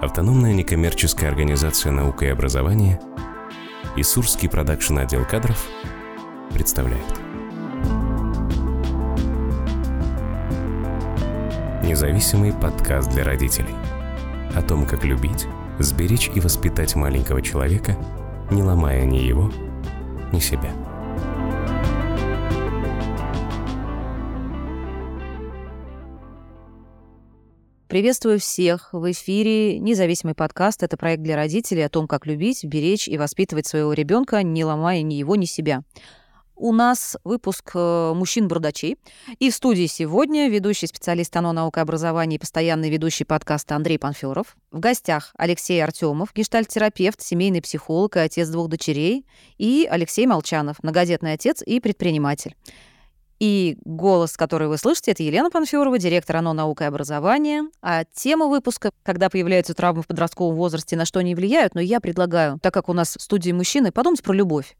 Автономная некоммерческая организация «Наука и образование» и Сурский продакшн отдел кадров представляют. Независимый подкаст для родителей. О том, как любить, сберечь и воспитать маленького человека, не ломая ни его, ни себя. Приветствую всех! В эфире независимый подкаст. Это проект для родителей о том, как любить, беречь и воспитывать своего ребенка, не ломая ни его, ни себя. У нас выпуск э, «Мужчин-бардачей». И в студии сегодня ведущий специалист ОНО «Наука и образование» и постоянный ведущий подкаста Андрей Панферов. В гостях Алексей Артемов, гештальтерапевт, семейный психолог и отец двух дочерей. И Алексей Молчанов, многодетный отец и предприниматель. И голос, который вы слышите, это Елена Панферова, директор ОНО «Наука и образование». А тема выпуска, когда появляются травмы в подростковом возрасте, на что они влияют, но я предлагаю, так как у нас в студии мужчины, подумать про любовь.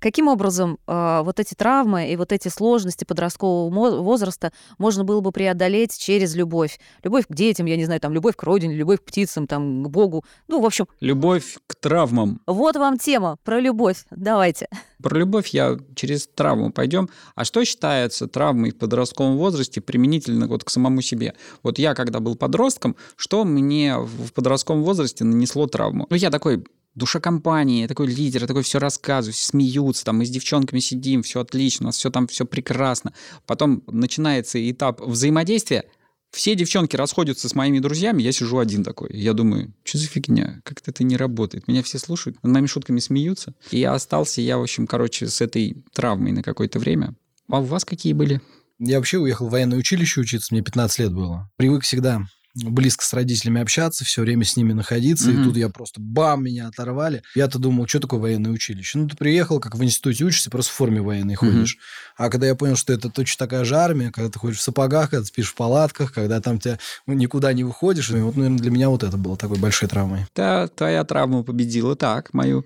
Каким образом э, вот эти травмы и вот эти сложности подросткового возраста можно было бы преодолеть через любовь? Любовь к детям, я не знаю, там, любовь к родине, любовь к птицам, там, к Богу. Ну, в общем... Любовь к травмам. Вот вам тема про любовь. Давайте. Про любовь я через травму пойдем. А что считается травмой в подростковом возрасте применительно вот к самому себе? Вот я, когда был подростком, что мне в подростковом возрасте нанесло травму? Ну, я такой душа компании, такой лидер, я такой все рассказываю, смеются, там мы с девчонками сидим, все отлично, у нас все там все прекрасно. Потом начинается этап взаимодействия, все девчонки расходятся с моими друзьями, я сижу один такой. Я думаю, что за фигня, как-то это не работает. Меня все слушают, над моими шутками смеются. И я остался, я, в общем, короче, с этой травмой на какое-то время. А у вас какие были? Я вообще уехал в военное училище учиться, мне 15 лет было. Привык всегда близко с родителями общаться, все время с ними находиться, mm-hmm. и тут я просто бам, меня оторвали. Я-то думал, что такое военное училище? Ну, ты приехал, как в институте учишься, просто в форме военной ходишь. Mm-hmm. А когда я понял, что это точно такая же армия, когда ты ходишь в сапогах, когда ты спишь в палатках, когда там тебя ну, никуда не выходишь, и вот, наверное, для меня вот это было такой большой травмой. Да, твоя травма победила, так, мою.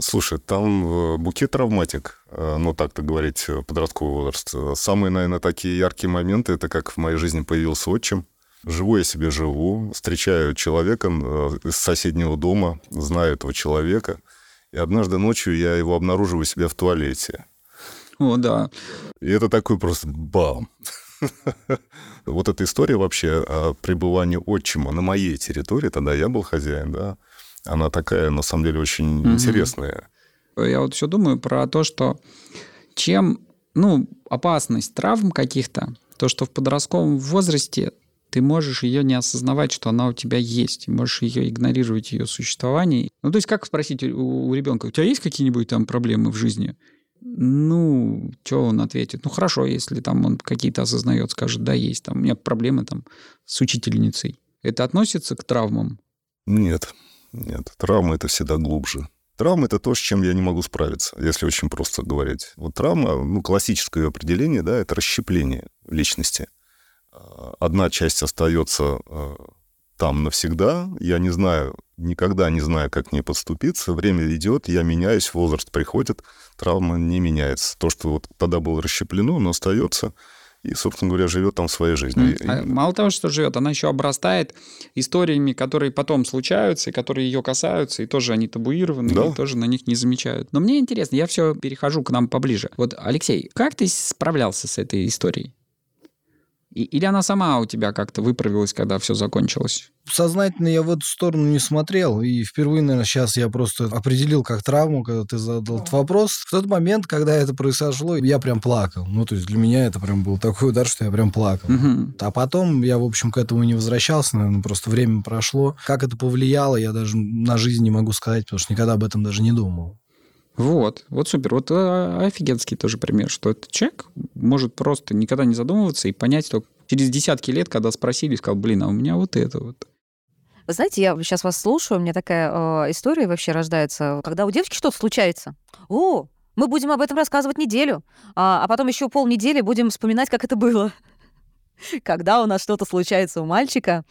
Слушай, там э, букет травматик, э, ну так-то говорить, э, подростковый возраст. Самые, наверное, такие яркие моменты, это как в моей жизни появился отчим. Живу я себе живу, встречаю человека э, из соседнего дома, знаю этого человека, и однажды ночью я его обнаруживаю себя в туалете. О, да. И это такой просто бам. Вот эта история вообще о пребывании отчима на моей территории, тогда я был хозяин, да, она такая, на самом деле, очень угу. интересная. Я вот все думаю про то, что чем, ну, опасность травм каких-то, то, что в подростковом возрасте ты можешь ее не осознавать, что она у тебя есть, можешь ее игнорировать, ее существование. Ну, то есть как спросить у, у ребенка, у тебя есть какие-нибудь там проблемы в жизни? Ну, что он ответит? Ну, хорошо, если там он какие-то осознает, скажет, да, есть, там, у меня проблемы там с учительницей. Это относится к травмам? Нет, нет. Травма – это всегда глубже. Травма – это то, с чем я не могу справиться, если очень просто говорить. Вот травма, ну, классическое ее определение, да, это расщепление личности – одна часть остается э, там навсегда. Я не знаю, никогда не знаю, как к ней подступиться. Время идет, я меняюсь, возраст приходит, травма не меняется. То, что вот тогда было расщеплено, оно остается и, собственно говоря, живет там своей жизнью. А мало того, что живет, она еще обрастает историями, которые потом случаются, и которые ее касаются, и тоже они табуированы, да. и тоже на них не замечают. Но мне интересно, я все перехожу к нам поближе. Вот, Алексей, как ты справлялся с этой историей? Или она сама у тебя как-то выправилась, когда все закончилось? Сознательно я в эту сторону не смотрел. И впервые, наверное, сейчас я просто определил как травму, когда ты задал этот вопрос. В тот момент, когда это произошло, я прям плакал. Ну, то есть для меня это прям был такой удар, что я прям плакал. Угу. А потом я, в общем, к этому не возвращался, наверное, просто время прошло. Как это повлияло, я даже на жизнь не могу сказать, потому что никогда об этом даже не думал. Вот, вот супер. Вот а, офигенский тоже пример, что этот человек может просто никогда не задумываться и понять только через десятки лет, когда спросили, сказал, блин, а у меня вот это вот. Вы знаете, я сейчас вас слушаю, у меня такая э, история вообще рождается, когда у девочки что-то случается. О, мы будем об этом рассказывать неделю, а, а потом еще полнедели будем вспоминать, как это было. Когда у нас что-то случается у мальчика,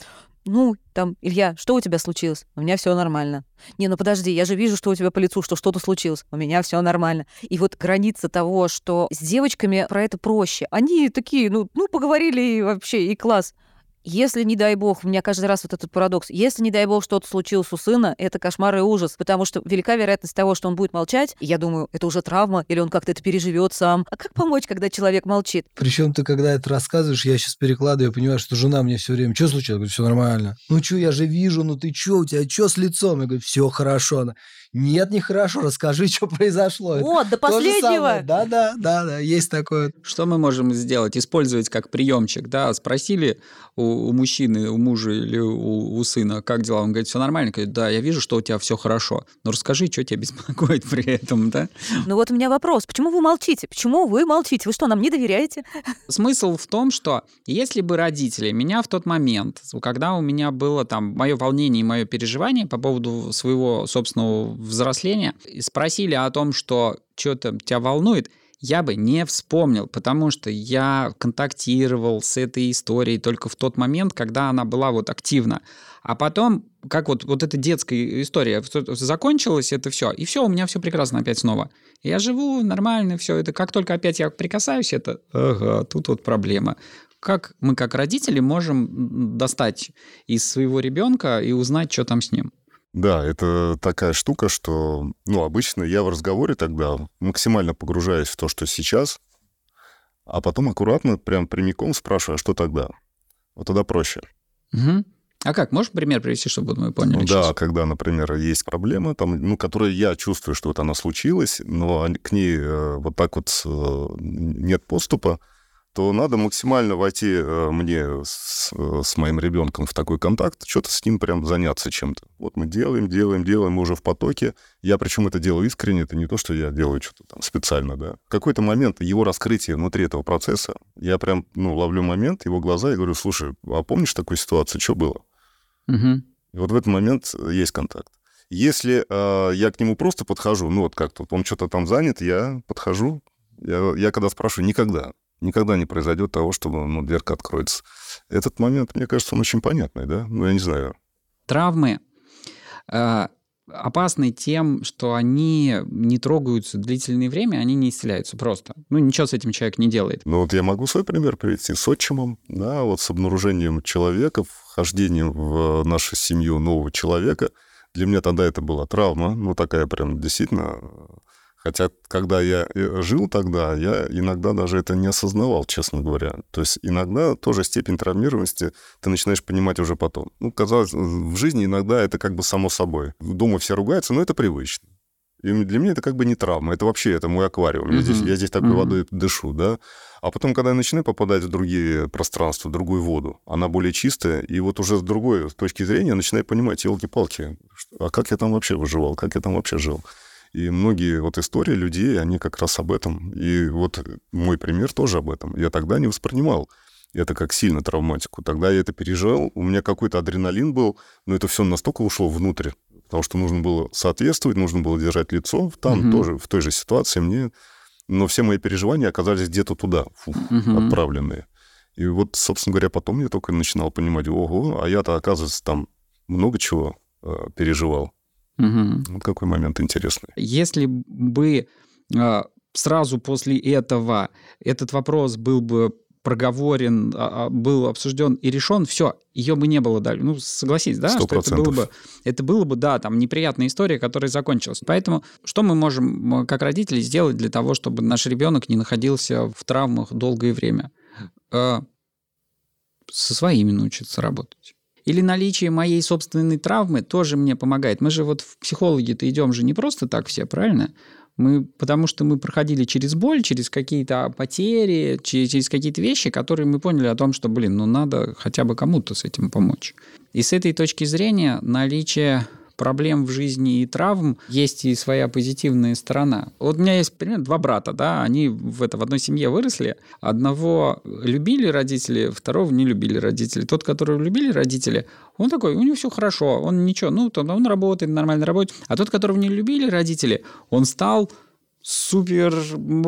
ну, там, Илья, что у тебя случилось? У меня все нормально. Не, ну подожди, я же вижу, что у тебя по лицу, что что-то случилось. У меня все нормально. И вот граница того, что с девочками про это проще. Они такие, ну, ну поговорили и вообще, и класс. Если, не дай бог, у меня каждый раз вот этот парадокс, если, не дай бог, что-то случилось у сына, это кошмар и ужас, потому что велика вероятность того, что он будет молчать, и я думаю, это уже травма, или он как-то это переживет сам. А как помочь, когда человек молчит? Причем ты, когда это рассказываешь, я сейчас перекладываю, я понимаю, что жена мне все время, что случилось? Я говорю, все нормально. Ну что, я же вижу, ну ты что, у тебя что с лицом? Я говорю, все хорошо. Она, нет, нехорошо, расскажи, что произошло. Вот, до последнего. Да, да, да, да, есть такое. Что мы можем сделать? Использовать как приемчик, да? Спросили у, у мужчины, у мужа или у, у сына, как дела? Он говорит, все нормально. Говорит, да, я вижу, что у тебя все хорошо. Но расскажи, что тебя беспокоит при этом, да? Ну вот у меня вопрос. Почему вы молчите? Почему вы молчите? Вы что, нам не доверяете? Смысл в том, что если бы родители меня в тот момент, когда у меня было там мое волнение и мое переживание по поводу своего собственного взросления, и спросили о том, что что-то тебя волнует, я бы не вспомнил, потому что я контактировал с этой историей только в тот момент, когда она была вот активна. А потом, как вот, вот эта детская история закончилась, это все, и все, у меня все прекрасно опять снова. Я живу нормально, все это. Как только опять я прикасаюсь, это, ага, тут вот проблема. Как мы, как родители, можем достать из своего ребенка и узнать, что там с ним? Да, это такая штука, что, ну, обычно я в разговоре тогда максимально погружаюсь в то, что сейчас, а потом аккуратно, прям прямиком спрашиваю, а что тогда? Вот тогда проще. Угу. А как? Можешь пример привести, чтобы мы поняли? Ну, да, когда, например, есть проблема, там, ну, которая я чувствую, что вот она случилась, но к ней э, вот так вот э, нет поступа, то надо максимально войти э, мне с, э, с моим ребенком в такой контакт, что-то с ним прям заняться чем-то. Вот мы делаем, делаем, делаем, мы уже в потоке. Я причем это делаю искренне, это не то, что я делаю что-то там специально, да. В какой-то момент его раскрытие внутри этого процесса, я прям, ну, ловлю момент, его глаза и говорю, слушай, а помнишь такую ситуацию, что было? Угу. И вот в этот момент есть контакт. Если э, я к нему просто подхожу, ну вот как-то, он что-то там занят, я подхожу, я, я когда спрашиваю, никогда, никогда не произойдет того, чтобы ну, дверка откроется. Этот момент, мне кажется, он очень понятный, да? Ну, я не знаю. Травмы э, опасны тем, что они не трогаются длительное время, они не исцеляются просто. Ну, ничего с этим человек не делает. Ну, вот я могу свой пример привести с отчимом, да, вот с обнаружением человека, вхождением в нашу семью нового человека. Для меня тогда это была травма, ну, такая прям действительно Хотя, когда я э, жил тогда, я иногда даже это не осознавал, честно говоря. То есть иногда тоже степень травмированности ты начинаешь понимать уже потом. Ну, казалось, в жизни иногда это как бы само собой. Дома все ругаются, но это привычно. И для меня это как бы не травма, это вообще это мой аквариум. Mm-hmm. Я, здесь, я здесь такой mm-hmm. водой дышу, да. А потом, когда я начинаю попадать в другие пространства, в другую воду, она более чистая, и вот уже с другой точки зрения начинаю понимать, елки-палки, а как я там вообще выживал, как я там вообще жил. И многие вот истории людей, они как раз об этом. И вот мой пример тоже об этом. Я тогда не воспринимал это как сильно травматику. Тогда я это пережил, у меня какой-то адреналин был, но это все настолько ушло внутрь, потому что нужно было соответствовать, нужно было держать лицо. Там угу. тоже, в той же ситуации мне... Но все мои переживания оказались где-то туда, фух, угу. отправленные. И вот, собственно говоря, потом я только начинал понимать, ого, а я-то, оказывается, там много чего э, переживал. Угу. Вот какой момент интересный. Если бы э, сразу после этого этот вопрос был бы проговорен, а, а, был обсужден и решен, все, ее бы не было дальше. Ну, согласись, да, 100%. что это было бы, это было бы, да, там неприятная история, которая закончилась. Поэтому что мы можем как родители сделать для того, чтобы наш ребенок не находился в травмах долгое время? Со своими научиться работать. Или наличие моей собственной травмы тоже мне помогает. Мы же вот в психологи-то идем же не просто так все, правильно? Мы, потому что мы проходили через боль, через какие-то потери, через, через какие-то вещи, которые мы поняли о том, что, блин, ну надо хотя бы кому-то с этим помочь. И с этой точки зрения наличие проблем в жизни и травм есть и своя позитивная сторона. Вот у меня есть пример, два брата, да, они в, это, в одной семье выросли. Одного любили родители, второго не любили родители. Тот, которого любили родители, он такой, у него все хорошо, он ничего, ну, он работает, нормально работает. А тот, которого не любили родители, он стал супер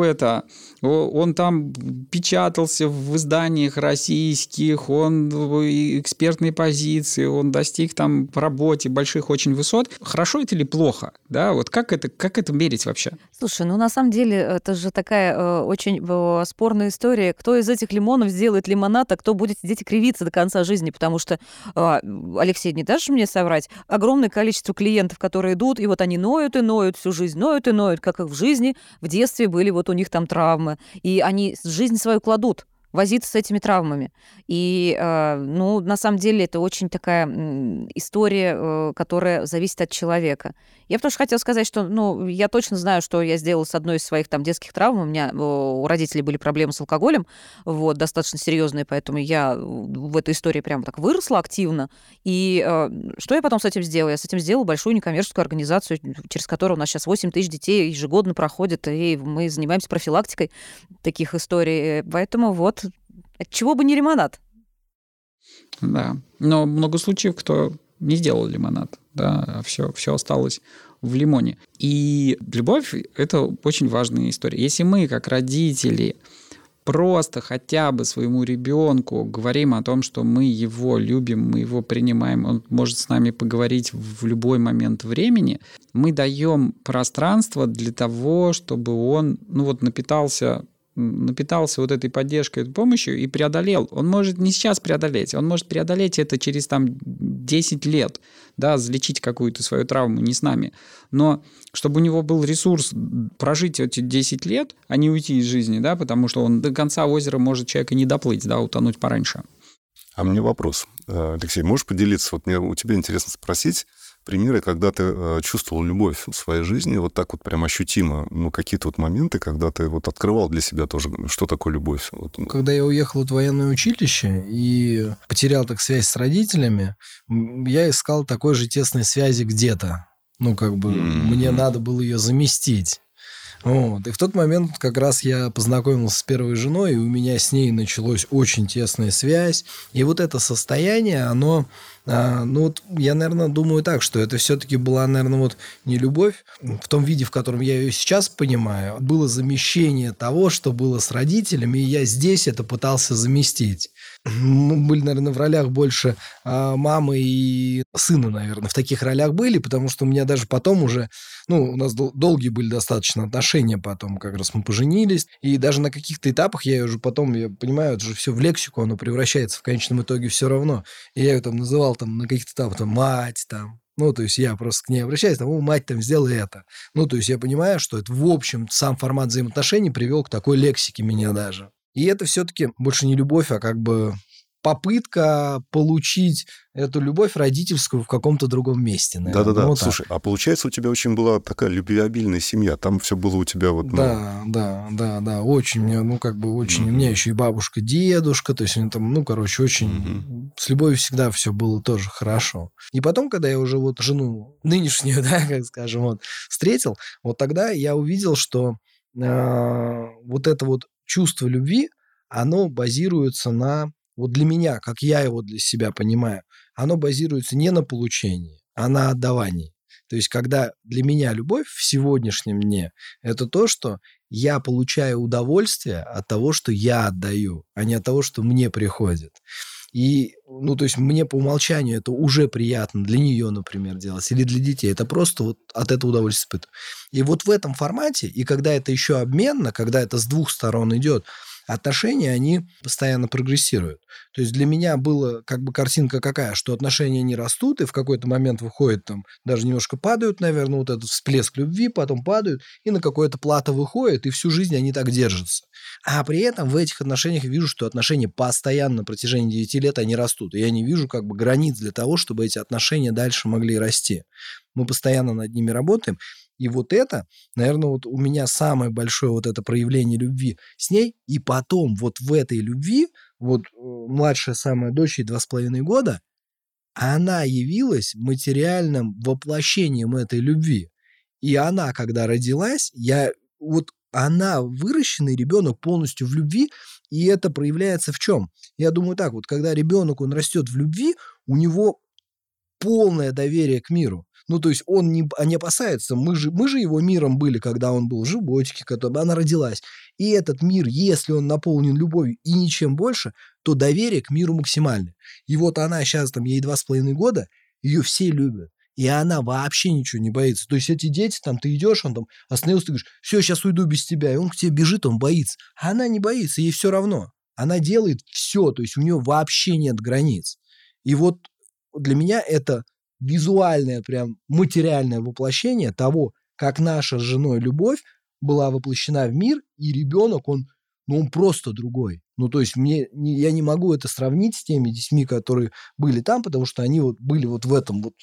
это, он там печатался в изданиях российских, он экспертной позиции, он достиг там по работе больших очень высот. Хорошо это или плохо? Да, вот как это, как это мерить вообще? Слушай, ну на самом деле это же такая э, очень э, спорная история. Кто из этих лимонов сделает лимонад, а кто будет сидеть и кривиться до конца жизни? Потому что, э, Алексей, не дашь мне соврать? Огромное количество клиентов, которые идут, и вот они ноют и ноют всю жизнь, ноют и ноют, как их в жизни, в детстве были вот у них там травмы, и они жизнь свою кладут возиться с этими травмами. И, э, ну, на самом деле, это очень такая история, э, которая зависит от человека. Я потому что хотела сказать, что, ну, я точно знаю, что я сделала с одной из своих там детских травм. У меня у родителей были проблемы с алкоголем, вот, достаточно серьезные, поэтому я в этой истории прямо так выросла активно. И э, что я потом с этим сделала? Я с этим сделала большую некоммерческую организацию, через которую у нас сейчас 8 тысяч детей ежегодно проходит, и мы занимаемся профилактикой таких историй. Поэтому вот от чего бы не лимонад? Да. Но много случаев, кто не сделал лимонад, да, а все, все осталось в лимоне. И любовь — это очень важная история. Если мы, как родители, просто хотя бы своему ребенку говорим о том, что мы его любим, мы его принимаем, он может с нами поговорить в любой момент времени, мы даем пространство для того, чтобы он, ну вот, напитался напитался вот этой поддержкой, этой помощью и преодолел. Он может не сейчас преодолеть, он может преодолеть это через там 10 лет, да, залечить какую-то свою травму, не с нами. Но чтобы у него был ресурс прожить эти 10 лет, а не уйти из жизни, да, потому что он до конца озера может человека не доплыть, да, утонуть пораньше. А мне вопрос. Э, Алексей, можешь поделиться? Вот мне у тебя интересно спросить, примеры, когда ты э, чувствовал любовь в своей жизни, вот так вот прям ощутимо, ну, какие-то вот моменты, когда ты вот открывал для себя тоже, что такое любовь? Вот. Когда я уехал в военное училище и потерял так связь с родителями, я искал такой же тесной связи где-то. Ну, как бы mm-hmm. мне надо было ее заместить. Вот. И в тот момент как раз я познакомился с первой женой, и у меня с ней началась очень тесная связь. И вот это состояние, оно, а, ну вот я, наверное, думаю так, что это все-таки была, наверное, вот не любовь в том виде, в котором я ее сейчас понимаю, было замещение того, что было с родителями, и я здесь это пытался заместить были, наверное, в ролях больше а, мамы и сына, наверное, в таких ролях были, потому что у меня даже потом уже, ну, у нас дол- долгие были достаточно отношения потом, как раз мы поженились, и даже на каких-то этапах я уже потом, я понимаю, это же все в лексику, оно превращается в конечном итоге все равно. И я ее там называл там на каких-то этапах там мать, там, ну, то есть я просто к ней обращаюсь, там, мать, там, сделай это. Ну, то есть я понимаю, что это, в общем, сам формат взаимоотношений привел к такой лексике меня даже. И это все-таки больше не любовь, а как бы попытка получить эту любовь родительскую в каком-то другом месте. Да-да-да. Ну, вот Слушай, так. а получается, у тебя очень была такая любвеобильная семья. Там все было у тебя вот... Ну... Да, да, да, да. Очень, мне, ну, как бы очень... Mm-hmm. У меня еще и бабушка, дедушка. То есть, они там, ну, короче, очень... Mm-hmm. С любовью всегда все было тоже хорошо. И потом, когда я уже вот жену нынешнюю, да, как скажем, вот, встретил, вот тогда я увидел, что э, вот это вот чувство любви, оно базируется на вот для меня, как я его для себя понимаю, оно базируется не на получении, а на отдавании. То есть, когда для меня любовь в сегодняшнем дне – это то, что я получаю удовольствие от того, что я отдаю, а не от того, что мне приходит. И, ну, то есть мне по умолчанию это уже приятно для нее, например, делать, или для детей. Это просто вот от этого удовольствие испытываю. И вот в этом формате, и когда это еще обменно, когда это с двух сторон идет, отношения, они постоянно прогрессируют. То есть для меня была как бы картинка какая, что отношения не растут, и в какой-то момент выходят там, даже немножко падают, наверное, вот этот всплеск любви, потом падают, и на какое-то плато выходит, и всю жизнь они так держатся. А при этом в этих отношениях вижу, что отношения постоянно на протяжении 9 лет они растут. И я не вижу как бы границ для того, чтобы эти отношения дальше могли расти. Мы постоянно над ними работаем. И вот это, наверное, вот у меня самое большое вот это проявление любви с ней. И потом вот в этой любви, вот э, младшая самая дочь, ей два с половиной года, она явилась материальным воплощением этой любви. И она, когда родилась, я вот она выращенный ребенок полностью в любви, и это проявляется в чем? Я думаю так, вот когда ребенок, он растет в любви, у него полное доверие к миру. Ну, то есть он не, а не опасается. Мы же, мы же его миром были, когда он был в животике, когда она родилась. И этот мир, если он наполнен любовью и ничем больше, то доверие к миру максимальное. И вот она сейчас, там, ей два с половиной года, ее все любят. И она вообще ничего не боится. То есть эти дети, там, ты идешь, он там остановился, ты говоришь, все, сейчас уйду без тебя. И он к тебе бежит, он боится. А она не боится, ей все равно. Она делает все, то есть у нее вообще нет границ. И вот для меня это визуальное, прям материальное воплощение того, как наша с женой любовь была воплощена в мир, и ребенок, он, ну, он просто другой. Ну, то есть мне, не, я не могу это сравнить с теми детьми, которые были там, потому что они вот были вот в этом вот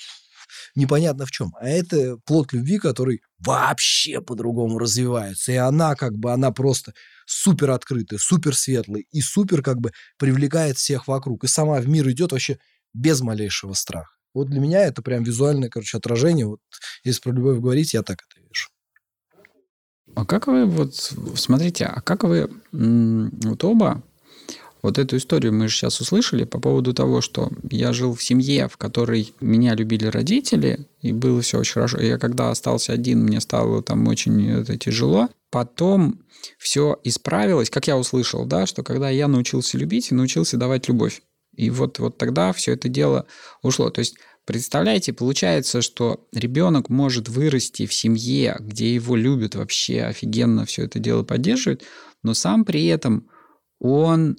непонятно в чем. А это плод любви, который вообще по-другому развивается. И она как бы, она просто супер открытая, супер светлая и супер как бы привлекает всех вокруг. И сама в мир идет вообще без малейшего страха. Вот для меня это прям визуальное, короче, отражение. Вот если про любовь говорить, я так это вижу. А как вы, вот, смотрите, а как вы вот оба вот эту историю мы же сейчас услышали по поводу того, что я жил в семье, в которой меня любили родители, и было все очень хорошо. Я когда остался один, мне стало там очень это, тяжело. Потом все исправилось, как я услышал, да, что когда я научился любить и научился давать любовь. И вот, вот тогда все это дело ушло. То есть Представляете, получается, что ребенок может вырасти в семье, где его любят вообще офигенно все это дело поддерживают, но сам при этом он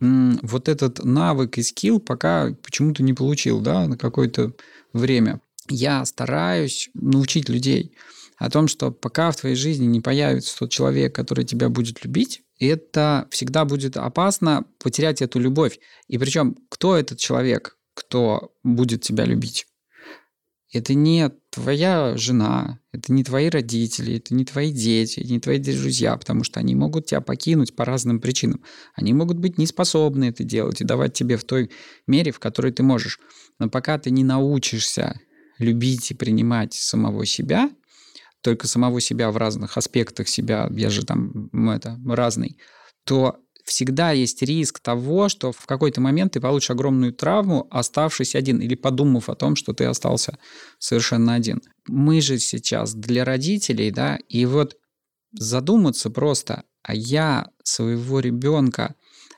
вот этот навык и скилл пока почему-то не получил, да, на какое-то время. Я стараюсь научить людей о том, что пока в твоей жизни не появится тот человек, который тебя будет любить, это всегда будет опасно потерять эту любовь. И причем, кто этот человек, кто будет тебя любить? Это не твоя жена, это не твои родители, это не твои дети, не твои друзья, потому что они могут тебя покинуть по разным причинам. Они могут быть не способны это делать и давать тебе в той мере, в которой ты можешь. Но пока ты не научишься любить и принимать самого себя, только самого себя в разных аспектах себя, я же там это, разный, то всегда есть риск того, что в какой-то момент ты получишь огромную травму, оставшись один или подумав о том, что ты остался совершенно один. Мы же сейчас для родителей, да, и вот задуматься просто, а я своего ребенка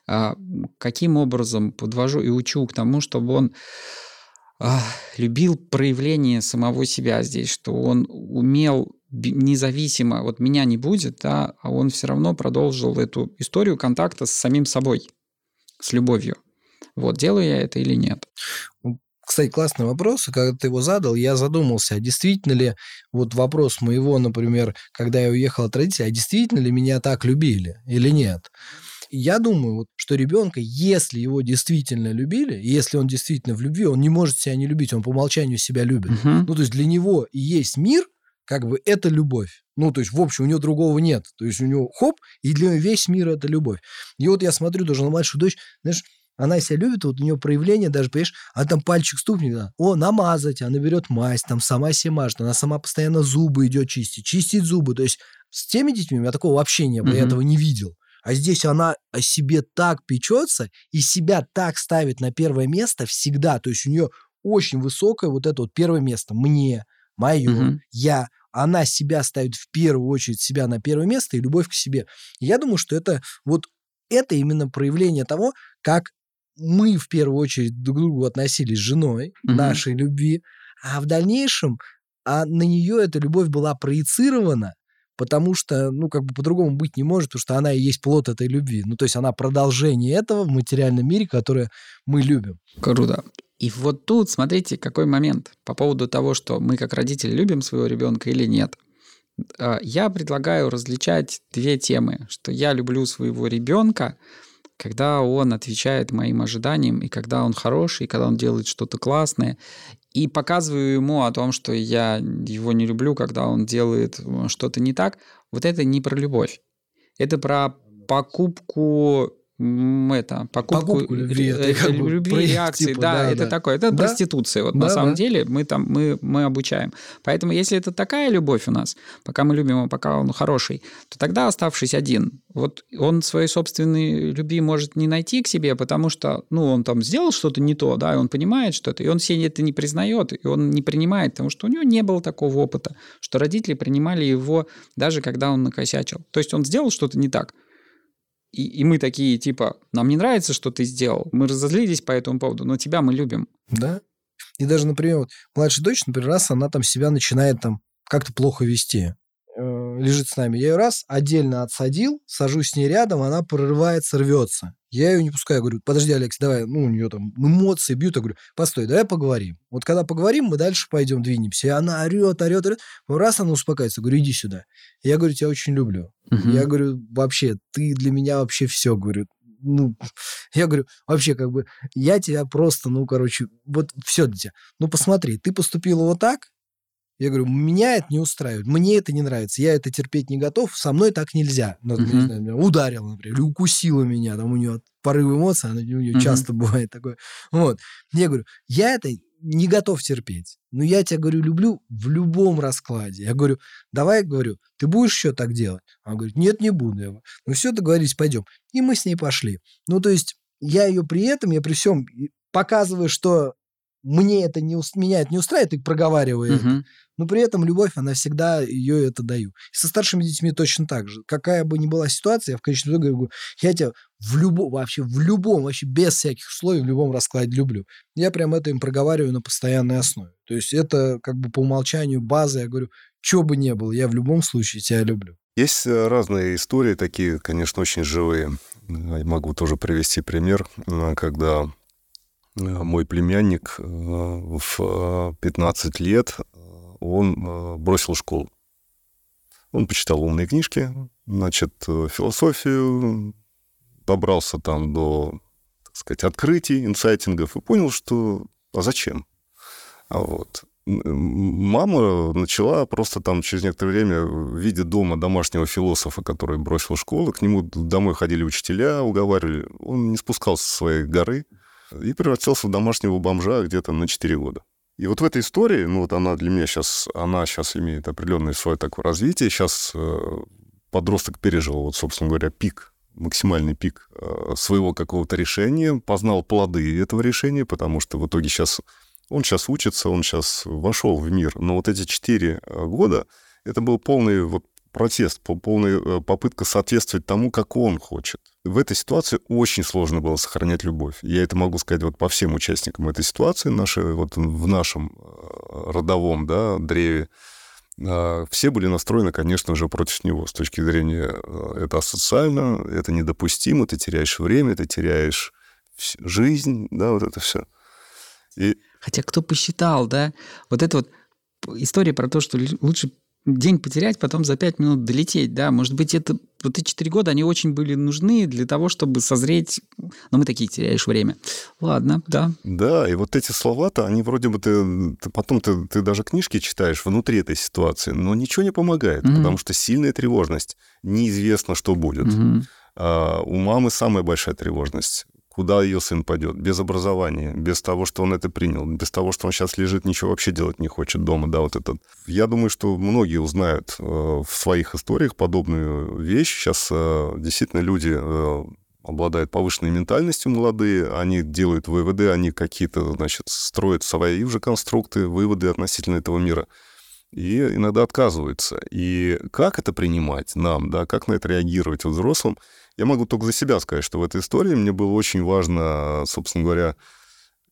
а, каким образом подвожу и учу к тому, чтобы он любил проявление самого себя здесь, что он умел независимо, вот меня не будет, да, а он все равно продолжил эту историю контакта с самим собой, с любовью. Вот, делаю я это или нет? Кстати, классный вопрос, когда ты его задал, я задумался, а действительно ли, вот вопрос моего, например, когда я уехал от родителей, а действительно ли меня так любили или нет? Я думаю, вот, что ребенка, если его действительно любили, если он действительно в любви, он не может себя не любить, он по умолчанию себя любит. Угу. Ну, то есть для него и есть мир, как бы это любовь. Ну, то есть, в общем, у него другого нет. То есть у него хоп, и для него весь мир это любовь. И вот я смотрю даже на младшую дочь, знаешь, она себя любит, вот у нее проявление даже, понимаешь, она там пальчик стукнет, да, о, намазать, она берет мазь, там сама себе мажет, она сама постоянно зубы идет чистить, чистить зубы. То есть с теми детьми у меня такого вообще не было, mm-hmm. я этого не видел. А здесь она о себе так печется и себя так ставит на первое место всегда. То есть у нее очень высокое вот это вот первое место. Мне, мое, угу. я. Она себя ставит в первую очередь себя на первое место и любовь к себе. я думаю, что это вот это именно проявление того, как мы в первую очередь друг к другу относились с женой, угу. нашей любви, а в дальнейшем а на нее эта любовь была проецирована потому что, ну, как бы по-другому быть не может, потому что она и есть плод этой любви. Ну, то есть она продолжение этого в материальном мире, которое мы любим. Круто. И вот тут, смотрите, какой момент по поводу того, что мы как родители любим своего ребенка или нет. А, я предлагаю различать две темы, что я люблю своего ребенка, когда он отвечает моим ожиданиям, и когда он хороший, и когда он делает что-то классное, и показываю ему о том, что я его не люблю, когда он делает что-то не так, вот это не про любовь. Это про покупку это, покупку, Покупку любви, это э, как бы любви, типа, да, да, это да. такое, это Да. проституция, вот Да, на самом да. деле мы там, мы, мы обучаем. Поэтому если это такая любовь у нас, пока мы любим его, пока он хороший, то тогда оставшись один, вот он своей собственной любви может не найти к себе, потому что, ну, он там сделал что-то не то, да, и он понимает что-то, и он себе это не признает, и он не принимает, потому что у него не было такого опыта, что родители принимали его даже когда он накосячил. То есть он сделал что-то не так, и, и мы такие, типа, нам не нравится, что ты сделал, мы разозлились по этому поводу, но тебя мы любим. Да. И даже, например, вот младшая дочь, например, раз она там себя начинает там как-то плохо вести, лежит с нами. Я ее раз отдельно отсадил, сажусь с ней рядом, она прорывается, рвется. Я ее не пускаю, говорю, подожди, Алекс, давай, ну, у нее там эмоции бьют, я говорю, постой, давай поговорим. Вот когда поговорим, мы дальше пойдем, двинемся. И она орет, орет, орет. Раз она успокаивается, говорю, иди сюда. Я говорю, тебя очень люблю. Я говорю, вообще, ты для меня вообще все, говорю. Ну, я говорю, вообще, как бы, я тебя просто, ну, короче, вот все для тебя. Ну, посмотри, ты поступила вот так, я говорю, меня это не устраивает, мне это не нравится, я это терпеть не готов, со мной так нельзя. Ну, Мгм. не знаю, меня ударила, например, или укусила меня, там у нее порыв эмоций, она, у нее Мгм. часто бывает такое. Вот. Я говорю, я это не готов терпеть. Но я тебя, говорю, люблю в любом раскладе. Я говорю, давай, говорю, ты будешь еще так делать? Она говорит, нет, не буду. Я говорю, ну все, договорились, пойдем. И мы с ней пошли. Ну, то есть я ее при этом, я при всем показываю, что мне это не, ус- меня это не устраивает, и проговариваю это. Мгм. Но при этом любовь, она всегда ее это даю. И со старшими детьми точно так же. Какая бы ни была ситуация, я в конечном итоге говорю, я тебя в любом, вообще в любом, вообще без всяких условий, в любом раскладе люблю. Я прям это им проговариваю на постоянной основе. То есть это как бы по умолчанию база. Я говорю, что бы ни было, я в любом случае тебя люблю. Есть э, разные истории, такие, конечно, очень живые. Я могу тоже привести пример, э, когда мой племянник э, в э, 15 лет, э, он э, бросил школу. Он почитал умные книжки, значит, э, философию, добрался там до, так сказать, открытий, инсайтингов и понял, что а зачем? А вот. Мама начала просто там через некоторое время в виде дома домашнего философа, который бросил школу, к нему домой ходили учителя, уговаривали. Он не спускался со своей горы и превратился в домашнего бомжа где-то на 4 года. И вот в этой истории, ну вот она для меня сейчас, она сейчас имеет определенное свое такое развитие. Сейчас э, подросток пережил, вот, собственно говоря, пик, максимальный пик э, своего какого-то решения, познал плоды этого решения, потому что в итоге сейчас он сейчас учится, он сейчас вошел в мир. Но вот эти четыре э, года, это был полный вот протест, пол- полная э, попытка соответствовать тому, как он хочет. В этой ситуации очень сложно было сохранять любовь. Я это могу сказать вот по всем участникам этой ситуации, нашей, вот в нашем э, родовом да, древе. А, Все были настроены, конечно же, против него с точки зрения э, это асоциально, это недопустимо, ты теряешь время, ты теряешь жизнь, да, вот это все. И Хотя кто посчитал, да? Вот это вот история про то, что лучше день потерять, потом за пять минут долететь, да? Может быть, это вот эти четыре года, они очень были нужны для того, чтобы созреть. Но мы такие теряешь время. Ладно, да. Да, и вот эти слова-то, они вроде бы ты, ты потом ты, ты даже книжки читаешь внутри этой ситуации, но ничего не помогает, Мгм. потому что сильная тревожность, неизвестно, что будет. Мгм. А у мамы самая большая тревожность. Куда ее сын пойдет? Без образования, без того, что он это принял, без того, что он сейчас лежит, ничего вообще делать не хочет дома, да, вот это. Я думаю, что многие узнают э, в своих историях подобную вещь. Сейчас э, действительно люди э, обладают повышенной ментальностью молодые, они делают выводы, они какие-то, значит, строят свои уже конструкты, выводы относительно этого мира и иногда отказываются. И как это принимать нам, да, как на это реагировать взрослым, я могу только за себя сказать, что в этой истории мне было очень важно, собственно говоря,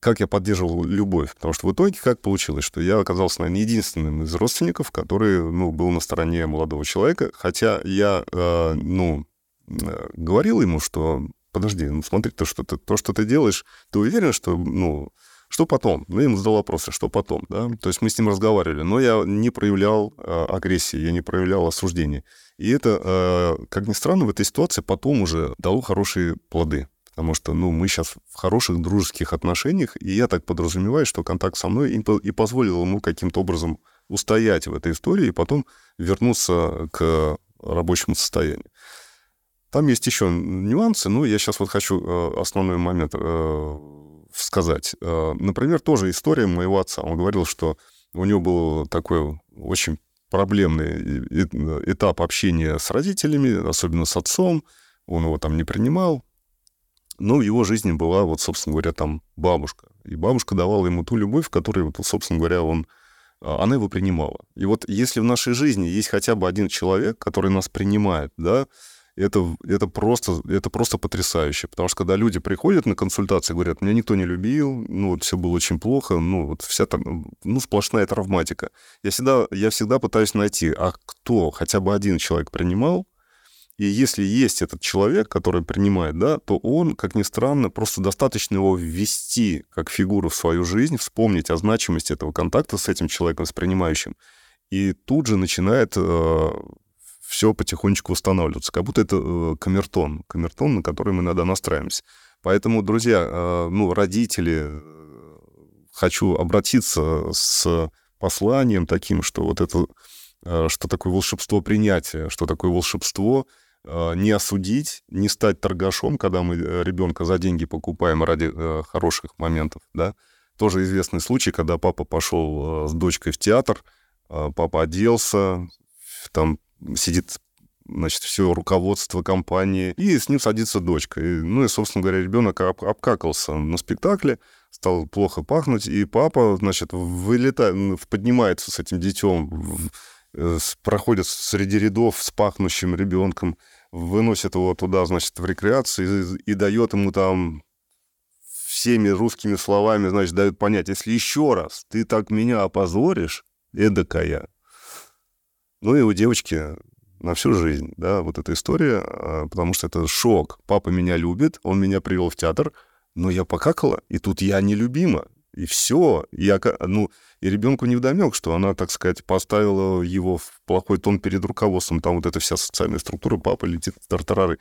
как я поддерживал любовь. Потому что в итоге как получилось, что я оказался, наверное, единственным из родственников, который, ну, был на стороне молодого человека, хотя я, э, ну, э, говорил ему, что подожди, ну смотри, то, что ты, то, что ты делаешь, ты уверен, что, ну, что потом? Ну, я ему задал вопрос, а что потом, да? То есть мы с ним разговаривали, но я не проявлял э, агрессии, я не проявлял осуждения. И это, э, как ни странно, в этой ситуации потом уже дало хорошие плоды. Потому что, ну, мы сейчас в хороших дружеских отношениях, и я так подразумеваю, что контакт со мной и позволил ему каким-то образом устоять в этой истории и потом вернуться к рабочему состоянию. Там есть еще нюансы, но я сейчас вот хочу э, основной момент э, сказать. Э, например, тоже история моего отца. Он говорил, что у него был такой очень проблемный этап общения с родителями, особенно с отцом. Он его там не принимал. Но в его жизни была, вот, собственно говоря, там бабушка. И бабушка давала ему ту любовь, которую, вот, собственно говоря, он, а, она его принимала. И вот если в нашей жизни есть хотя бы один человек, который нас принимает, да, это, это, просто, это просто потрясающе. Потому что когда люди приходят на консультации, говорят, меня никто не любил, ну, вот все было очень плохо, ну, вот вся там, ну, сплошная травматика. Я всегда, я всегда пытаюсь найти, а кто хотя бы один человек принимал, и если есть этот человек, который принимает, да, то он, как ни странно, просто достаточно его ввести как фигуру в свою жизнь, вспомнить о значимости этого контакта с этим человеком, с принимающим, и тут же начинает э, все потихонечку восстанавливаться, как будто это э, камертон, камертон, на который мы иногда настраиваемся. Поэтому, друзья, э, ну, родители, э, хочу обратиться с посланием таким, что вот это, что такое волшебство принятия, что такое волшебство не осудить, не стать торгашом, когда мы ребенка за деньги покупаем ради хороших моментов, да. Тоже известный случай, когда папа пошел с дочкой в театр, папа оделся, там сидит значит, все руководство компании, и с ним садится дочка. И, ну и, собственно говоря, ребенок об, обкакался на спектакле, стал плохо пахнуть, и папа, значит, вылетает, поднимается с этим детем, э, проходит среди рядов с пахнущим ребенком, выносит его туда, значит, в рекреацию и, и дает ему там всеми русскими словами, значит, дают понять, если еще раз ты так меня опозоришь, эдакая, ну и у девочки на всю жизнь, да, вот эта история, а, потому что это шок. Папа меня любит, он меня привел в театр, но я покакала, и тут я нелюбима. И все. Я, ну, и ребенку не вдомек, что она, так сказать, поставила его в плохой тон перед руководством. Там вот эта вся социальная структура, папа летит тартарары.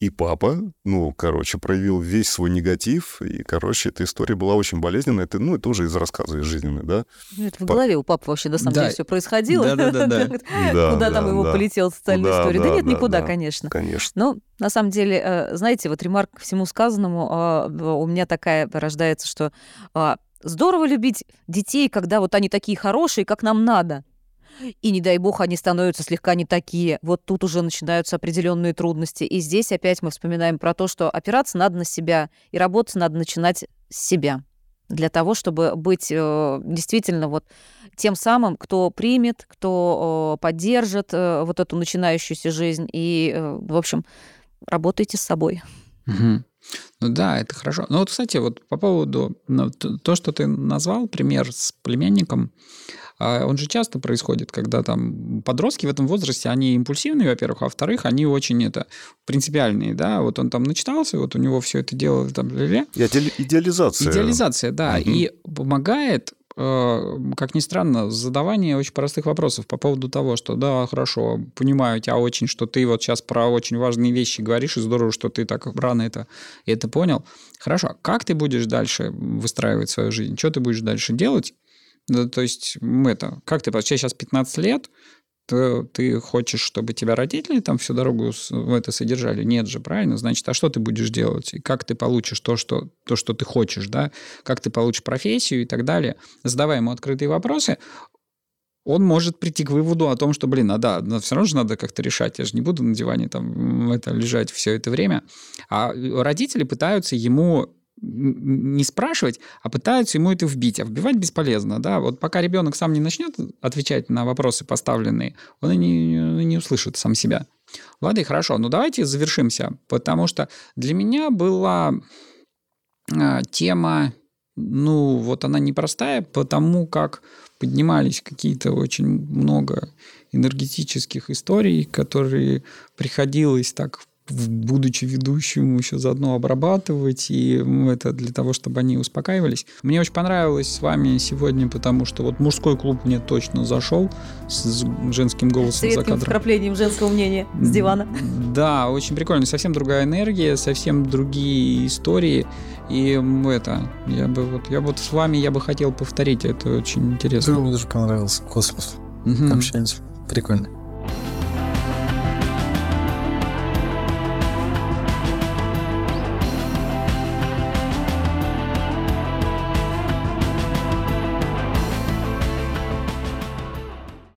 И папа, ну, короче, проявил весь свой негатив, и, короче, эта история была очень болезненная. Это, ну, это уже из рассказа из жизненной, да. Ну, это в голове у папы вообще, на самом да. деле, все происходило. Да-да-да. Куда там его полетела социальная история? Да нет, никуда, конечно. Конечно. Ну, на самом деле, э, знаете, вот ремарк к всему сказанному, а, у меня такая рождается, что а, здорово любить детей, когда вот они такие хорошие, как нам надо и не дай бог они становятся слегка не такие. Вот тут уже начинаются определенные трудности. И здесь опять мы вспоминаем про то, что опираться надо на себя, и работать надо начинать с себя для того, чтобы быть э, действительно вот тем самым, кто примет, кто э, поддержит э, вот эту начинающуюся жизнь. И, э, в общем, работайте с собой. Угу. Ну да, это хорошо. Ну вот, кстати, вот по поводу ну, то, что ты назвал, пример с племянником, а он же часто происходит, когда там подростки в этом возрасте, они импульсивные, во-первых, а во-вторых, они очень это принципиальные, да, вот он там начитался, вот у него все это дело там... Идеализация. Идеализация, да, угу. и помогает как ни странно, задавание очень простых вопросов по поводу того, что да, хорошо, понимаю тебя очень, что ты вот сейчас про очень важные вещи говоришь, и здорово, что ты так рано это, это понял. Хорошо, как ты будешь дальше выстраивать свою жизнь? Что ты будешь дальше делать? Ну, то есть это, как ты, сейчас 15 лет, то ты хочешь, чтобы тебя родители там всю дорогу в это содержали? Нет же, правильно? Значит, а что ты будешь делать? И как ты получишь то, что, то, что ты хочешь, да? Как ты получишь профессию и так далее? Задавая ему открытые вопросы, он может прийти к выводу о том, что, блин, а да, все равно же надо как-то решать. Я же не буду на диване там это, лежать все это время. А родители пытаются ему не спрашивать, а пытаются ему это вбить. А вбивать бесполезно, да. Вот пока ребенок сам не начнет отвечать на вопросы поставленные, он и не, не услышит сам себя. Ладно, хорошо, ну давайте завершимся, потому что для меня была а, тема, ну вот она непростая, потому как поднимались какие-то очень много энергетических историй, которые приходилось так будучи ведущим, еще заодно обрабатывать, и это для того, чтобы они успокаивались. Мне очень понравилось с вами сегодня, потому что вот мужской клуб мне точно зашел с женским голосом с за кадром. вкраплением женского мнения с дивана. Да, очень прикольно. Совсем другая энергия, совсем другие истории. И это, я бы вот, я вот с вами я бы хотел повторить, это очень интересно. Мне даже понравился космос. Угу. Общаемся. Прикольно.